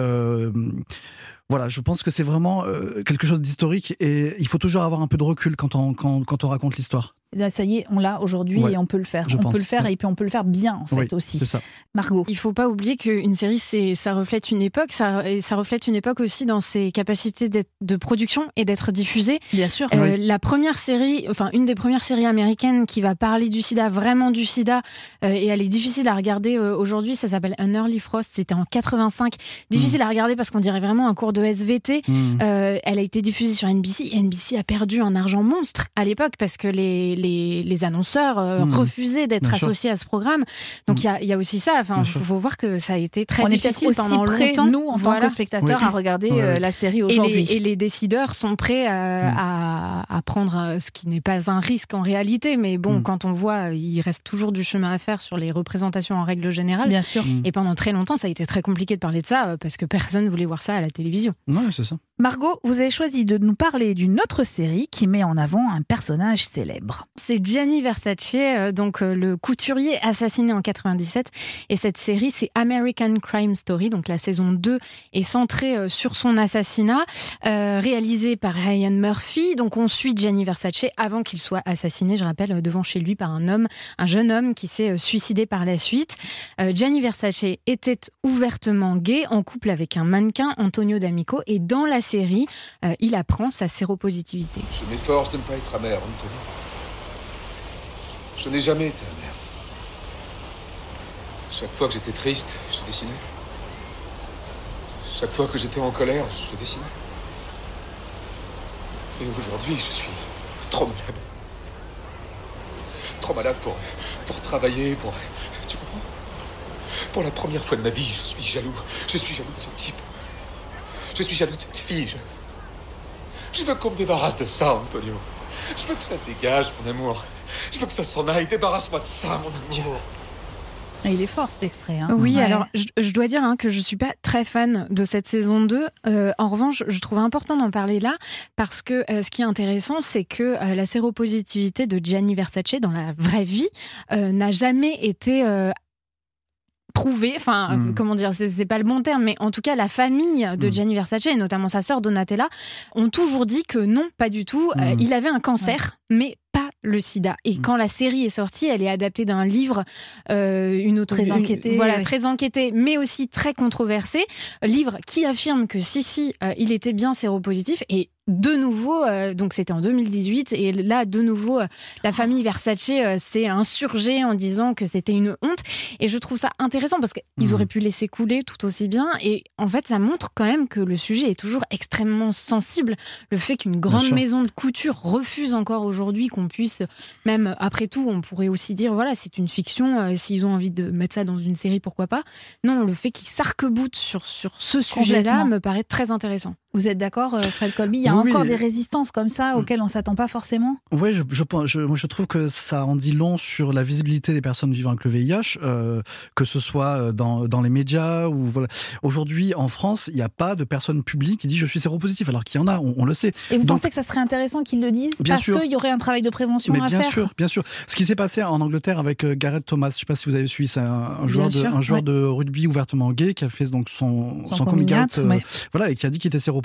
Voilà, je pense que c'est vraiment euh, quelque chose d'historique et il faut toujours avoir un peu de recul quand on, quand, quand on raconte l'histoire. Ça y est, on l'a aujourd'hui Ouais, et on peut le faire. je on pense, peut le faire ouais. et puis on peut le faire bien en fait Oui, aussi. ça. Margot. Il faut pas oublier qu'une série, c'est, ça reflète une époque, ça, et ça reflète une époque aussi dans ses capacités de production et d'être diffusée. Bien sûr. Euh, La première série, enfin une des premières séries américaines qui va parler du sida, vraiment du sida, euh, et elle est difficile à regarder euh, aujourd'hui, ça s'appelle An Early Frost, c'était en 85. Difficile à regarder parce qu'on dirait vraiment un cours de SVT. Mm. Euh, elle a été diffusée sur NBC et NBC a perdu un argent monstre à l'époque parce que les, les, les annonceurs euh, Mhm. refusaient d'être sûr. associés à ce programme. Donc il y, a, il y a aussi ça. Enfin, il sûr. faut voir que ça a été très on est difficile aussi pendant près, longtemps. nous, en tant que spectateurs, à regarder euh, la série aujourd'hui. et les décideurs sont prêts à, à- à prendre euh, ce qui n'est pas un risque en réalité, mais bon, quand on voit, il reste toujours du chemin à faire sur les représentations en règle générale. Bien sûr. Et pendant très longtemps, ça a été très compliqué de parler de ça euh, parce que personne voulait voir ça à la télévision. Ouais, c'est ça. Margot, vous avez choisi de nous parler d'une autre série qui met en avant un personnage célèbre. C'est Gianni Versace, euh, donc euh, le couturier assassiné en 97. Et cette série, c'est American Crime Story. Donc la saison 2 est centrée euh, sur son assassinat, euh, réalisé par Ryan Murphy. Donc on suit Gianni Versace avant qu'il soit assassiné, je rappelle, devant chez lui par un homme, un jeune homme qui s'est suicidé par la suite. Gianni Versace était ouvertement gay, en couple avec un mannequin, Antonio D'Amico. Et dans la série, euh, il apprend sa séropositivité. Je m'efforce de ne pas être amer, Anthony. Je n'ai jamais été amer. Chaque fois que j'étais triste, je dessinais. Chaque fois que j'étais en colère, je dessinais. Et aujourd'hui, je suis trop malade. Trop malade pour, pour travailler, pour... Tu comprends? Pour la première fois de ma vie, je suis jaloux. Je suis jaloux de ce type. Je suis jaloux de cette fille. Je, je veux qu'on me débarrasse de ça, Antonio. Je veux que ça dégage, mon amour. Je veux que ça s'en aille. Débarrasse-moi de ça, mon amour. Et il est fort cet extrait. hein. Oui, Ouais. alors je, je dois dire hein, que je suis pas très fan de cette saison 2. Euh, en revanche, je trouve important d'en parler là parce que euh, ce qui est intéressant, c'est que euh, la séropositivité de Gianni Versace dans la vraie vie euh, n'a jamais été prouvé, enfin Mm. comment dire, c'est pas le bon terme, mais en tout cas la famille de Mm. Gianni Versace et notamment sa sœur Donatella ont toujours dit que non, pas du tout. Euh, Mm. il avait un cancer, mais pas le sida. Et Mm. quand la série est sortie, elle est adaptée d'un livre, euh, une autre Très une- enquêté, voilà, oui. très enquêté, mais aussi très controversé. Livre qui affirme que si si, euh, il était bien séropositif et de nouveau, euh, donc c'était en 2018, et là, de nouveau, euh, la famille Versace euh, s'est insurgée en disant que c'était une honte. Et je trouve ça intéressant parce qu'ils Mhm. auraient pu laisser couler tout aussi bien. Et en fait, ça montre quand même que le sujet est toujours extrêmement sensible. Le fait qu'une grande maison de couture refuse encore aujourd'hui qu'on puisse, même après tout, on pourrait aussi dire voilà, c'est une fiction. S'ils ont envie de mettre ça dans une série, pourquoi pas Non, le fait qu'ils s'arc-boutent sur, sur ce sujet-là me paraît très intéressant. Vous êtes d'accord, euh, Fred Colby? Il y a Oui, encore oui. des résistances comme ça auxquelles on s'attend pas forcément? Ouais, je, je, moi je trouve que ça en dit long sur la visibilité des personnes vivant avec le VIH, euh, que ce soit euh, dans, dans les médias ou voilà. Aujourd'hui, en France, il n'y a pas de personne publique qui dit je suis séropositif, alors qu'il y en a, on, on le sait. Et vous Donc, pensez que ça serait intéressant qu'ils le disent Bien Parce qu'il y aurait un travail de prévention mais à bien faire? sûr, bien sûr. Ce qui s'est passé en Angleterre avec Gareth Thomas, je ne sais pas si vous avez suivi, c'est un, un joueur, de, un joueur ouais. de rugby ouvertement gay qui a fait donc son, Son son, coming out, out, euh, ouais. voilà, et qui a dit qu'il était séropositif.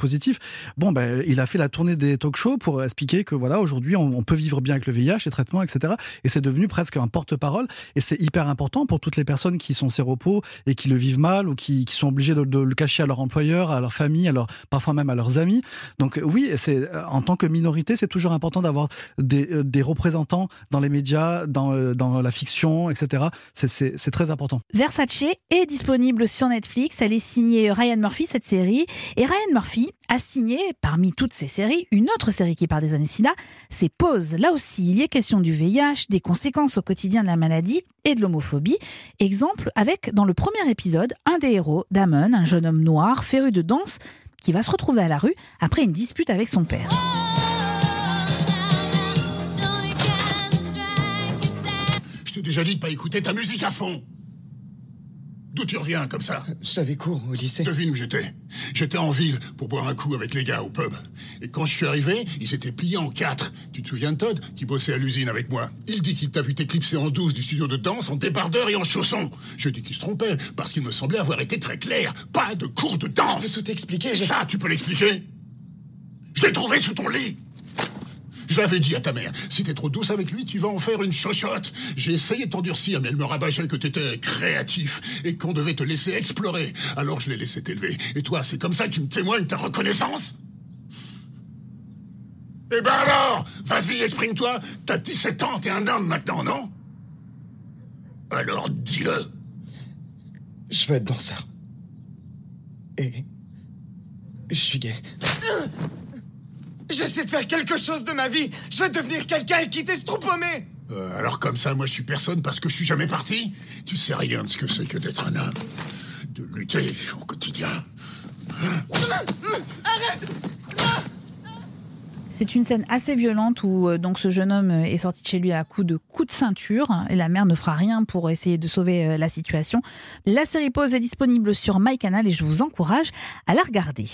Bon, ben, il a fait la tournée des talk-shows pour expliquer que voilà, aujourd'hui, on, peut vivre bien avec le VIH, les traitements, etc. Et c'est devenu presque un porte-parole. Et c'est hyper important pour toutes les personnes qui sont séropos et qui le vivent mal ou qui, sont obligées de, le cacher à leur employeur, à leur famille, à leur, parfois même à leurs amis. Donc oui, c'est en tant que minorité, c'est toujours important d'avoir des, euh, représentants dans les médias, dans, euh, dans la fiction, etc. C'est très important. Versace est disponible sur Netflix. Elle est signée Ryan Murphy, cette série. Et Ryan Murphy a signé, parmi toutes ces séries, une autre série qui parle des années sida. C'est Pause. Là aussi, il y est question du VIH, des conséquences au quotidien de la maladie et de l'homophobie. Exemple avec, dans le premier épisode, un des héros, Damon, un jeune homme noir, féru de danse, qui va se retrouver à la rue après une dispute avec son père. Je t'ai déjà dit de pas écouter ta musique à fond. D'où tu reviens comme ça J'avais cours au lycée. Devine où j'étais. J'étais en ville pour boire un coup avec les gars au pub. Et quand je suis arrivé, ils s'étaient pliés en quatre. Tu te souviens de Todd, qui bossait à l'usine avec moi? Il dit qu'il t'a vu t'éclipser en douce du studio de danse en débardeur et en chaussons. Je dis qu'il se trompait, parce qu'il me semblait avoir été très clair. Pas de cours de danse Je peux tout expliquer. Ça, tu peux l'expliquer? Je l'ai trouvé sous ton lit je l'avais dit à ta mère, si t'es trop douce avec lui, tu vas en faire une chochotte. J'ai essayé de t'endurcir, mais elle me rabâchait que t'étais créatif et qu'on devait te laisser explorer. Alors je l'ai laissé t'élever. Et toi, c'est comme ça que tu me témoignes ta reconnaissance? Eh ben alors Vas-y, exprime-toi T'as 17 ans, t'es un homme maintenant, non? Alors dis-le Je veux être danseur. Et... Je suis gay. J'essaie de faire quelque chose de ma vie. Je veux devenir quelqu'un et quitter ce trou paumé. Euh, alors comme ça, moi je suis personne parce que je suis jamais parti Tu sais rien de ce que c'est que d'être un homme. De lutter au quotidien. Arrête C'est une scène assez violente où euh, donc ce jeune homme euh, est sorti de chez lui à coups de coups de ceinture et la mère ne fera rien pour essayer de sauver euh, la situation. La série Pause est disponible sur MyCanal et je vous encourage à la regarder.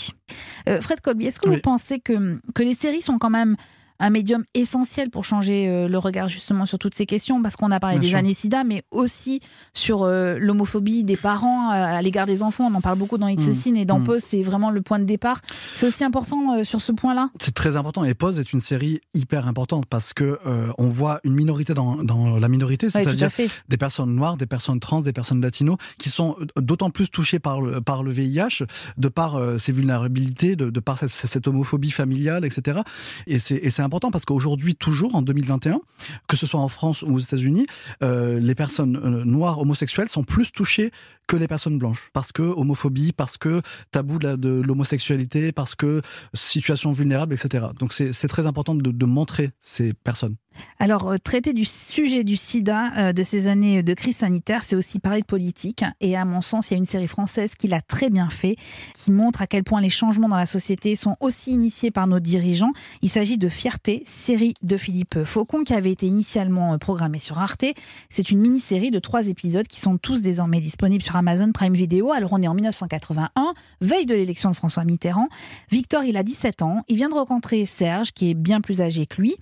Euh, Fred Colby, est-ce que vous pensez que, que les séries sont quand même un médium essentiel pour changer euh, le regard justement sur toutes ces questions parce qu'on a parlé Bien des sûr. années SIDA mais aussi sur euh, l'homophobie des parents euh, à l'égard des enfants on en parle beaucoup dans It's a Mm. Sin et dans Mm. Pause c'est vraiment le point de départ c'est aussi important euh, sur ce point-là? C'est très important. Et Pause est une série hyper importante parce que on voit une minorité dans, dans la minorité, c'est-à-dire des personnes noires, des personnes trans, des personnes latinos, qui sont d'autant plus touchées par le, par le VIH, de par ces vulnérabilités, de, de par cette, cette homophobie familiale, etc. Et c'est c'est important parce qu'aujourd'hui, toujours en 2021, que ce soit en France ou aux États-Unis, euh, les personnes euh, noires homosexuelles sont plus touchées que les personnes blanches. Parce que homophobie, parce que tabou de l'homosexualité, parce que situation vulnérable, etc. Donc c'est très important de montrer ces personnes. Alors, euh, traiter du sujet du sida euh, de ces années de crise sanitaire, c'est aussi parler de politique. Et à mon sens, il y a une série française qui l'a très bien fait, qui montre à quel point les changements dans la société sont aussi initiés par nos dirigeants. Il s'agit de Fierté, série de Philippe Faucon, qui avait été initialement euh, programmée sur Arte. C'est une mini-série de trois épisodes qui sont tous désormais disponibles sur Amazon Prime Video. Alors, on est en 1981, veille de l'élection de François Mitterrand. Victor, il a 17 ans. Il vient de rencontrer Serge, qui est bien plus âgé que lui.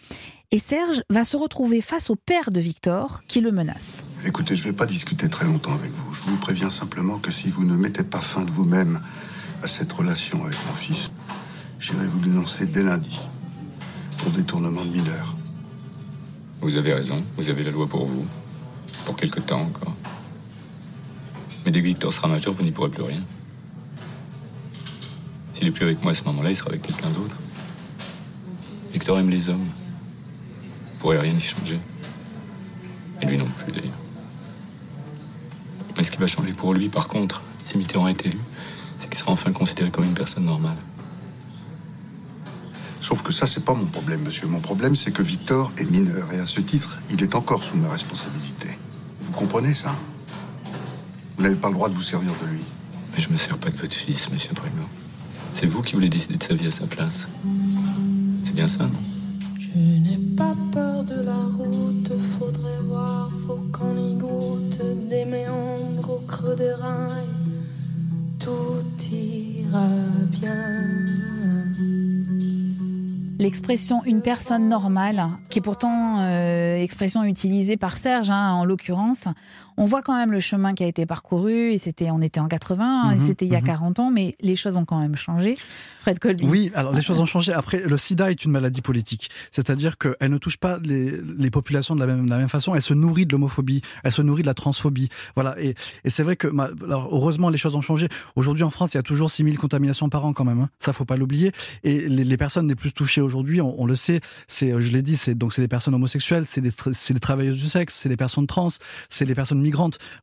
Et Serge va se retrouver face au père de Victor qui le menace. Écoutez, je ne vais pas discuter très longtemps avec vous. Je vous préviens simplement que si vous ne mettez pas fin de vous-même à cette relation avec mon fils, j'irai vous dénoncer dès lundi pour détournement de mineur. Vous avez raison, vous avez la loi pour vous. Pour quelque temps encore. Mais dès que Victor sera majeur, vous n'y pourrez plus rien. S'il est plus avec moi à ce moment-là, il sera avec quelqu'un d'autre. Victor aime les hommes. Vous pourrez rien y changer. Et lui non plus, d'ailleurs. Mais ce qui va changer pour lui, par contre, si Mitterrand est élu, c'est qu'il sera enfin considéré comme une personne normale. Sauf que ça, c'est pas mon problème, monsieur. Mon problème, c'est que Victor est mineur et à ce titre, il est encore sous ma responsabilité. Vous comprenez ça? Vous n'avez pas le droit de vous servir de lui. Mais je me sers pas de votre fils, monsieur Drummond. C'est vous qui voulez décider de sa vie à sa place. C'est bien ça, non? Je n'ai pas peur de la route, faudrait voir, faut qu'on y goûte des méandres au creux des reins. Tout ira bien. L'expression une personne normale, qui est pourtant euh, expression utilisée par Serge hein, en l'occurrence, on voit quand même le chemin qui a été parcouru. Et c'était, on était en 80, et Mhm, c'était il y a mhm. 40 ans, mais les choses ont quand même changé. Fred Colby. Oui, alors les choses ont changé. Après, le sida est une maladie politique. C'est-à-dire qu'elle ne touche pas les, les populations de la, même, de la même façon. Elle se nourrit de l'homophobie, elle se nourrit de la transphobie. Voilà. Et, et c'est vrai que, alors, heureusement, les choses ont changé. Aujourd'hui, en France, il y a toujours 6000 contaminations par an quand même. Hein. Ça, faut pas l'oublier. Et les, les personnes les plus touchées aujourd'hui, on, on le sait, c'est, je l'ai dit, c'est donc c'est des personnes homosexuelles, c'est des, tra- travailleuses du sexe, c'est des personnes trans, c'est des personnes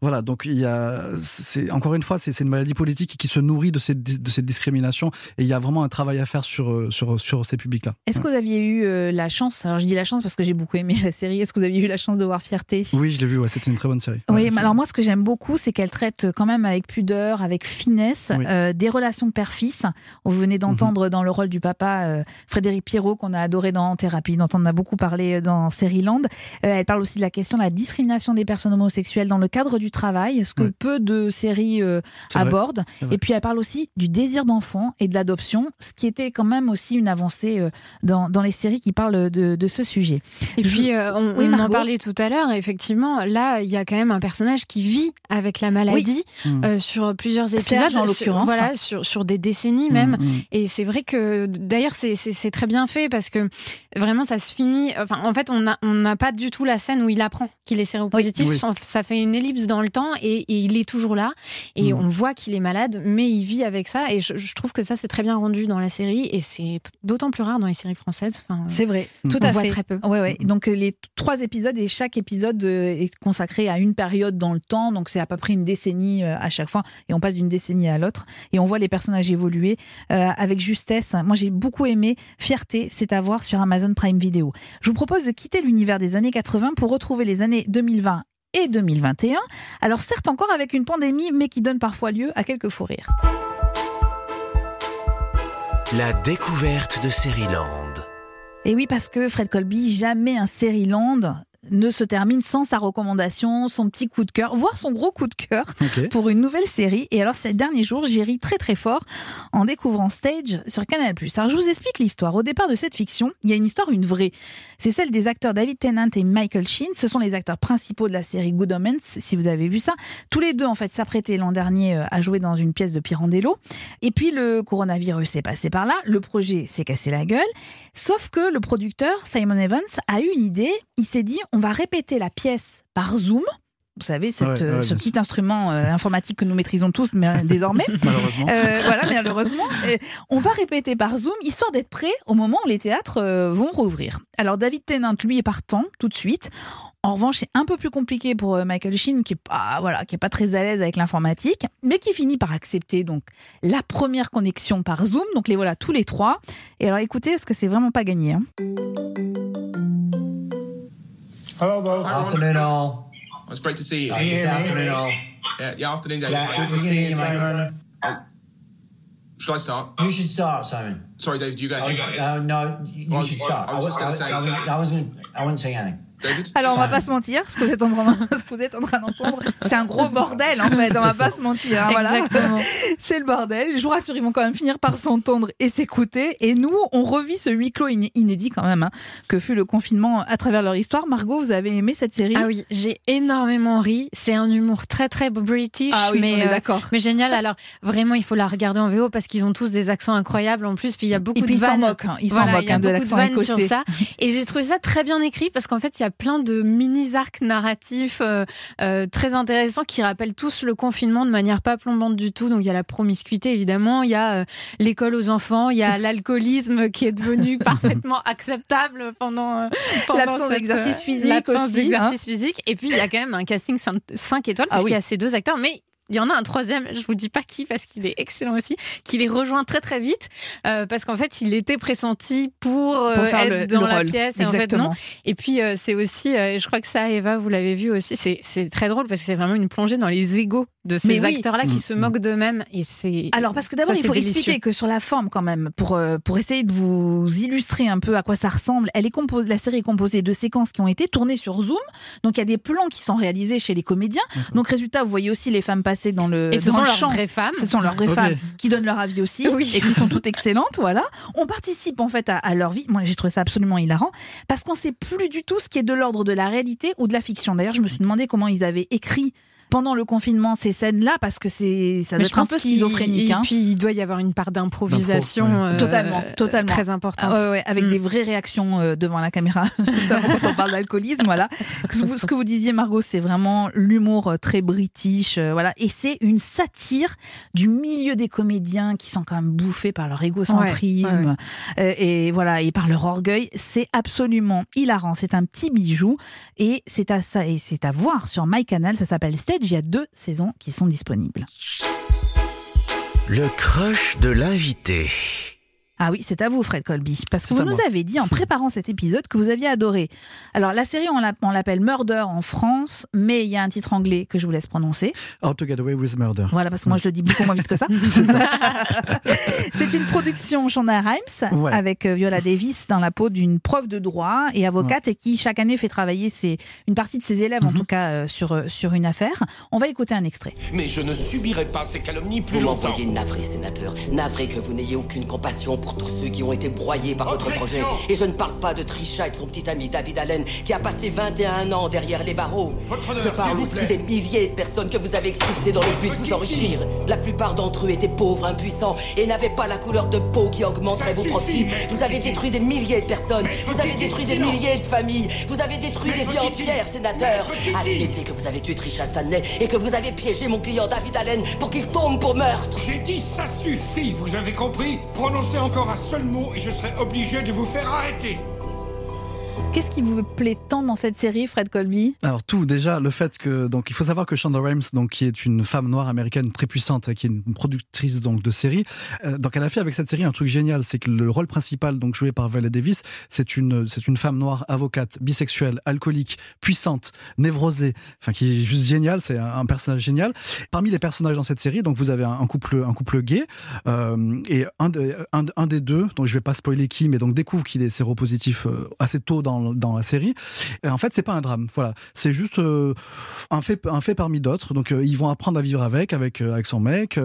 Voilà, donc il y a, c'est encore une fois, c'est une maladie politique qui se nourrit de cette di- de cette discrimination et il y a vraiment un travail à faire sur sur sur ces publics-là. Est-ce que vous aviez eu euh, la chance, alors je dis la chance parce que j'ai beaucoup aimé la série, est-ce que vous aviez eu la chance de voir Fierté? Oui, je l'ai vu. Ouais, c'était une très bonne série. Oui, mais alors moi, ce que j'aime beaucoup, c'est qu'elle traite quand même avec pudeur, avec finesse, Oui. euh, des relations père-fils. Vous venez d'entendre dans le rôle du papa euh, Frédéric Pierrot, qu'on a adoré dans Thérapie, dont on a beaucoup parlé dans Seriland. Euh, elle parle aussi de la question de la discrimination des personnes homosexuelles dans le cadre du travail, ce que Oui. peu de séries euh, abordent. Et puis elle parle aussi du désir d'enfant et de l'adoption, ce qui était quand même aussi une avancée euh, dans, dans les séries qui parlent de, de ce sujet. Et Je- puis, euh, on, Oui, on en parlait tout à l'heure, effectivement, là, il y a quand même un personnage qui vit avec la maladie Mm. euh, sur plusieurs épisodes, en sur- l'occurrence. voilà, sur, sur des décennies même. Mm, mm. Et c'est vrai que, d'ailleurs, c'est- très bien fait parce que vraiment, ça se finit. Enfin, en fait, on n'a on n'a pas du tout la scène où il apprend qu'il est séropositif. Oui. Ça- Ça fait une ellipse dans le temps et, et il est toujours là. Et Mm. on voit qu'il est malade, mais il vit avec ça. Et je, je trouve que ça, c'est très bien rendu dans la série. Et c'est d'autant plus rare dans les séries françaises. Enfin, C'est vrai, tout on à voit fait. très peu. Ouais, ouais. Donc euh, les trois épisodes et chaque épisode euh, est consacré à une période dans le temps. Donc c'est à peu près une décennie euh, à chaque fois et on passe d'une décennie à l'autre et on voit les personnages évoluer euh, avec justesse. Moi j'ai beaucoup aimé. Fierté, c'est à voir sur Amazon Prime Video. Je vous propose de quitter l'univers des années 80 pour retrouver les années 2020 et 2021. Alors certes encore avec une pandémie, mais qui donne parfois lieu à quelques fous rires. La découverte de Seriland. Et oui, parce que Fred Colby, jamais un Seriland ne se termine sans sa recommandation, son petit coup de cœur, voire son gros coup de cœur pour une nouvelle série. Et alors, ces derniers jours, j'ai ri très très fort en découvrant Stage sur Canal+. Alors, je vous explique l'histoire. Au départ de cette fiction, il y a une histoire, une vraie. C'est celle des acteurs David Tennant et Michael Sheen. Ce sont les acteurs principaux de la série Good Omens, si vous avez vu ça. Tous les deux, en fait, s'apprêtaient l'an dernier euh, à jouer dans une pièce de Pirandello. Et puis, le coronavirus est passé par là. Le projet s'est cassé la gueule. Sauf que le producteur, Simon Evans, a eu une idée. Il s'est dit, on va répéter la pièce par Zoom. Vous savez, cette, Ouais, euh, ouais, ce petit instrument euh, informatique que nous maîtrisons tous mais, euh, désormais. Malheureusement. Euh, voilà, malheureusement. On va répéter par Zoom, histoire d'être prêt au moment où les théâtres euh, vont rouvrir. Alors, David Tennant, lui, est partant tout de suite. En revanche, c'est un peu plus compliqué pour Michael Sheen, qui est pas, voilà, qui est pas très à l'aise avec l'informatique, mais qui finit par accepter donc la première connexion par Zoom. Donc les voilà tous les trois. Et alors, écoutez, parce que c'est vraiment pas gagné. hein. Hello, both. Afternoon, all. It's great to see you. Can you hear me? Afternoon, all. Yeah, yeah, afternoon, David. Yeah, good to see you, Simon. Should I start? You should start, Simon. Sorry, David, you go. I was- ahead. uh, no, you Well, should well, start. I was just I, gonna say- I, I, I was gonna, I wouldn't say anything. Alors, on va pas se mentir, ce que vous êtes en train, ce que vous êtes en train d'entendre, c'est un gros bordel en fait. On va pas se mentir. hein, voilà. Exactement. C'est le bordel. Je vous rassure, ils vont quand même finir par s'entendre et s'écouter. Et nous, on revit ce huis clos iné- inédit quand même, hein, que fut le confinement à travers leur histoire. Margot, vous avez aimé cette série? Ah oui, j'ai énormément ri. C'est un humour très très british, Ah oui, mais on est euh, d'accord. mais génial. Alors vraiment, il faut la regarder en VO parce qu'ils ont tous des accents incroyables en plus. Puis il y a beaucoup Et puis de ils s'en vannes. moquent, hein. Ils s'en moquent, il y a hein, de l'accent sur ça. Et j'ai trouvé ça très bien écrit parce qu'en fait, il y a plein de mini arcs narratifs euh, euh, très intéressants qui rappellent tous le confinement de manière pas plombante du tout. Donc il y a la promiscuité évidemment, il y a euh, l'école aux enfants, il y a l'alcoolisme qui est devenu parfaitement acceptable pendant, pendant L'absence cette, d'exercice physique l'absence aussi, d'exercice physique. Et puis il y a quand même un casting 5 étoiles Ah parce oui. qu'il y a ces deux acteurs, mais il y en a un troisième, je vous dis pas qui parce qu'il est excellent aussi, qui les rejoint très très vite euh, parce qu'en fait il était pressenti pour, euh, Pour faire être le- dans le la rôle. pièce et en fait Exactement. non. Et puis euh, c'est aussi, euh, je crois que ça Eva vous l'avez vu aussi, c'est très drôle parce que c'est vraiment une plongée dans les égaux de ces oui. acteurs là qui Mm, se moquent d'eux-mêmes et c'est Alors parce que d'abord il faut délicieux. expliquer que sur la forme quand même pour euh, pour essayer de vous illustrer un peu à quoi ça ressemble. Elle est composée la série est composée de séquences qui ont été tournées sur Zoom. Donc il y a des plans qui sont réalisés chez les comédiens. Donc résultat vous voyez aussi les femmes passer dans le Et ce dans sont le leurs champ. vraies femmes. Ce sont leurs vraies femmes qui donnent leur avis aussi Oui. et qui sont toutes excellentes. Voilà. On participe en fait à, à leur vie. Moi j'ai trouvé ça absolument hilarant parce qu'on sait plus du tout ce qui est de l'ordre de la réalité ou de la fiction. D'ailleurs je me suis demandé comment ils avaient écrit pendant le confinement ces scènes-là parce que c'est ça doit Mais être un peu schizophrénique. Et hein. puis il doit y avoir une part d'improvisation D'impro, ouais. euh, totalement, totalement très importante. Ah ouais, ouais, avec Mm. des vraies réactions euh, devant la caméra, notamment quand on parle d'alcoolisme. Voilà. Ce que vous- ce que vous disiez, Margot, c'est vraiment l'humour euh, très british, euh, voilà, et c'est une satire du milieu des comédiens qui sont quand même bouffés par leur égocentrisme Ouais, euh, et voilà et par leur orgueil. C'est absolument hilarant. C'est un petit bijou et c'est à ça et c'est à voir sur MyCanal. Ça s'appelle Il y a deux saisons qui sont disponibles. Le crush de l'invité. Ah oui, c'est à vous, Fred Colby, parce que vous nous moi. avez dit en préparant cet épisode que vous aviez adoré. Alors la série, on l'a- on l'appelle Murder en France, mais il y a un titre anglais que je vous laisse prononcer. How to Get Away with Murder. Voilà, parce que moi je le dis beaucoup moins vite que ça. C'est une production Shonda Rhimes Ouais. avec euh, Viola Davis dans la peau d'une prof de droit et avocate et qui chaque année fait travailler ses, une partie de ses élèves Mhm. en tout cas euh, sur, euh, sur une affaire. On va écouter un extrait. Mais je ne subirai pas ces calomnies plus Vous longtemps. m'envoyez navré, sénateur. Navré que vous n'ayez aucune compassion pour tous ceux qui ont été broyés par votre projet. Et je ne parle pas de Trisha et de son petit ami David Allen, qui a passé 21 ans derrière les barreaux. honneur, je parle aussi des milliers de personnes que vous avez expulsées dans le but de vous enrichir. La plupart d'entre eux étaient pauvres, impuissants, et n'avaient pas la couleur de peau qui augmenterait vos profits. Vous avez détruit des milliers de personnes. Vous avez détruit des milliers de familles. Vous avez détruit des vies entières, sénateur. Admettez que vous avez tué Trisha Stanley et que vous avez piégé mon client David Allen pour qu'il tombe pour meurtre. J'ai dit ça suffit, vous avez compris? Prononcez encore un seul mot et je serai obligé de vous faire arrêter. Qu'est-ce qui vous plaît tant dans cette série, Fred Colby Alors tout déjà le fait que donc il faut savoir que Shonda Rhimes donc qui est une femme noire américaine très puissante qui est une productrice donc de séries euh, donc elle a fait avec cette série un truc génial c'est que le rôle principal donc joué par Viola Davis c'est une c'est une femme noire avocate bisexuelle alcoolique puissante névrosée enfin qui est juste géniale c'est un, personnage génial. Parmi les personnages dans cette série donc vous avez un, couple un couple gay euh, et un des deux donc je vais pas spoiler qui mais donc découvre qu'il est séropositif euh, assez tôt dans, la série. Et en fait c'est pas un drame. Voilà. C'est juste euh, un fait un fait parmi d'autres. Donc euh, ils vont apprendre à vivre avec avec euh, avec son mec.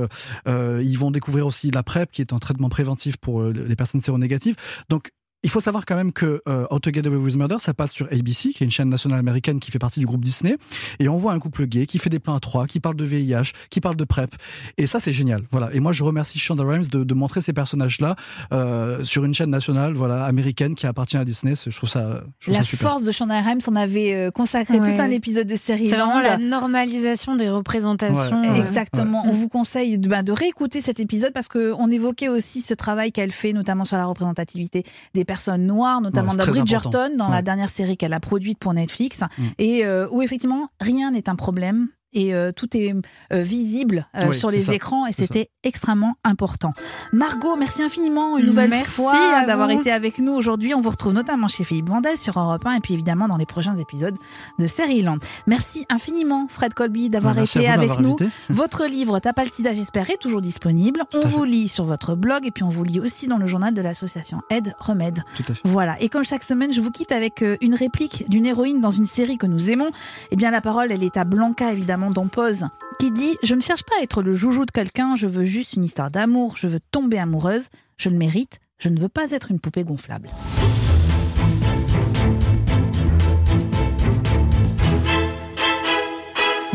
Ils vont découvrir aussi la PrEP qui est un traitement préventif pour les personnes séronégatives donc il faut savoir quand même que euh, How to Get Away with Murder, ça passe sur ABC, qui est une chaîne nationale américaine qui fait partie du groupe Disney, et on voit un couple gay qui fait des plans à trois, qui parle de VIH, qui parle de PrEP, et ça c'est génial. Voilà. Et moi je remercie Shonda Rhimes de, de montrer ces personnages-là euh, sur une chaîne nationale, voilà, américaine qui appartient à Disney. C'est- Je trouve ça, je trouve La ça super. force de Shonda Rhimes, on avait euh, consacré Ouais. tout un épisode de série. C'est vraiment la normalisation des représentations. Exactement. On vous conseille de, bah, de réécouter cet épisode parce qu'on évoquait aussi ce travail qu'elle fait, notamment sur la représentativité des personnes noires, notamment Ouais, dans Bridgerton, dans la dernière série qu'elle a produite pour Netflix, Mm. et euh, où effectivement rien n'est un problème. Et euh, tout est euh, visible euh, Oui, sur les ça. écrans et c'était extrêmement important. Margot, merci infiniment une nouvelle Merci fois d'avoir été avec nous aujourd'hui. On vous retrouve notamment chez Philippe Vandel sur Europe 1 et puis évidemment dans les prochains épisodes de Série Land. Merci infiniment Fred Colby d'avoir été avec nous. invité. Votre livre T'as pas le sida, j'espère, est toujours disponible. On vous lit sur votre blog et puis on vous lit aussi dans le journal de l'association Aide Remède. Tout à fait. Voilà. Et comme chaque semaine, je vous quitte avec euh, une réplique d'une héroïne dans une série que nous aimons. Eh bien, la parole, elle est à Blanca, évidemment, dans Pause, qui dit Je ne cherche pas à être le joujou de quelqu'un, je veux juste une histoire d'amour, je veux tomber amoureuse, je le mérite, je ne veux pas être une poupée gonflable.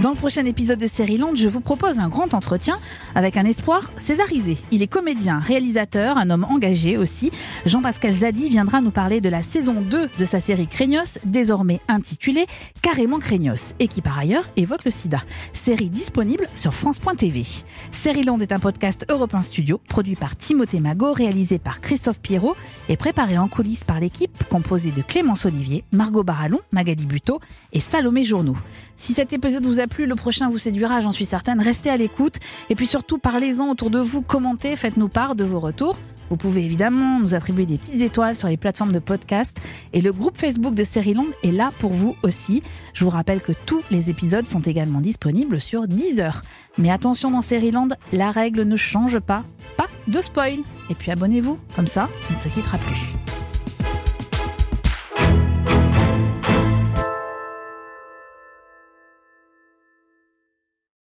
Dans le prochain épisode de Série Land, je vous propose un grand entretien avec un espoir césarisé. Il est comédien, réalisateur, un homme engagé aussi. Jean-Pascal Zadi viendra nous parler de la saison 2 de sa série Craignos, désormais intitulée Carrément Craignos, et qui par ailleurs évoque le sida. Série disponible sur France.tv. Série Land est un podcast Europe 1 Studio, produit par Timothée Magot, réalisé par Christophe Pierrot et préparé en coulisses par l'équipe composée de Clémence Olivier, Margot Barallon, Magali Buteau et Salomé Journoux. Si cet épisode vous a plu, le prochain vous séduira, j'en suis certaine. Restez à l'écoute et puis surtout parlez-en autour de vous, commentez, faites-nous part de vos retours. Vous pouvez évidemment nous attribuer des petites étoiles sur les plateformes de podcast et le groupe Facebook de Seriland est là pour vous aussi. Je vous rappelle que tous les épisodes sont également disponibles sur Deezer. Mais attention dans Seriland, la règle ne change pas. Pas de spoil. Et puis abonnez-vous, comme ça, on ne se quittera plus.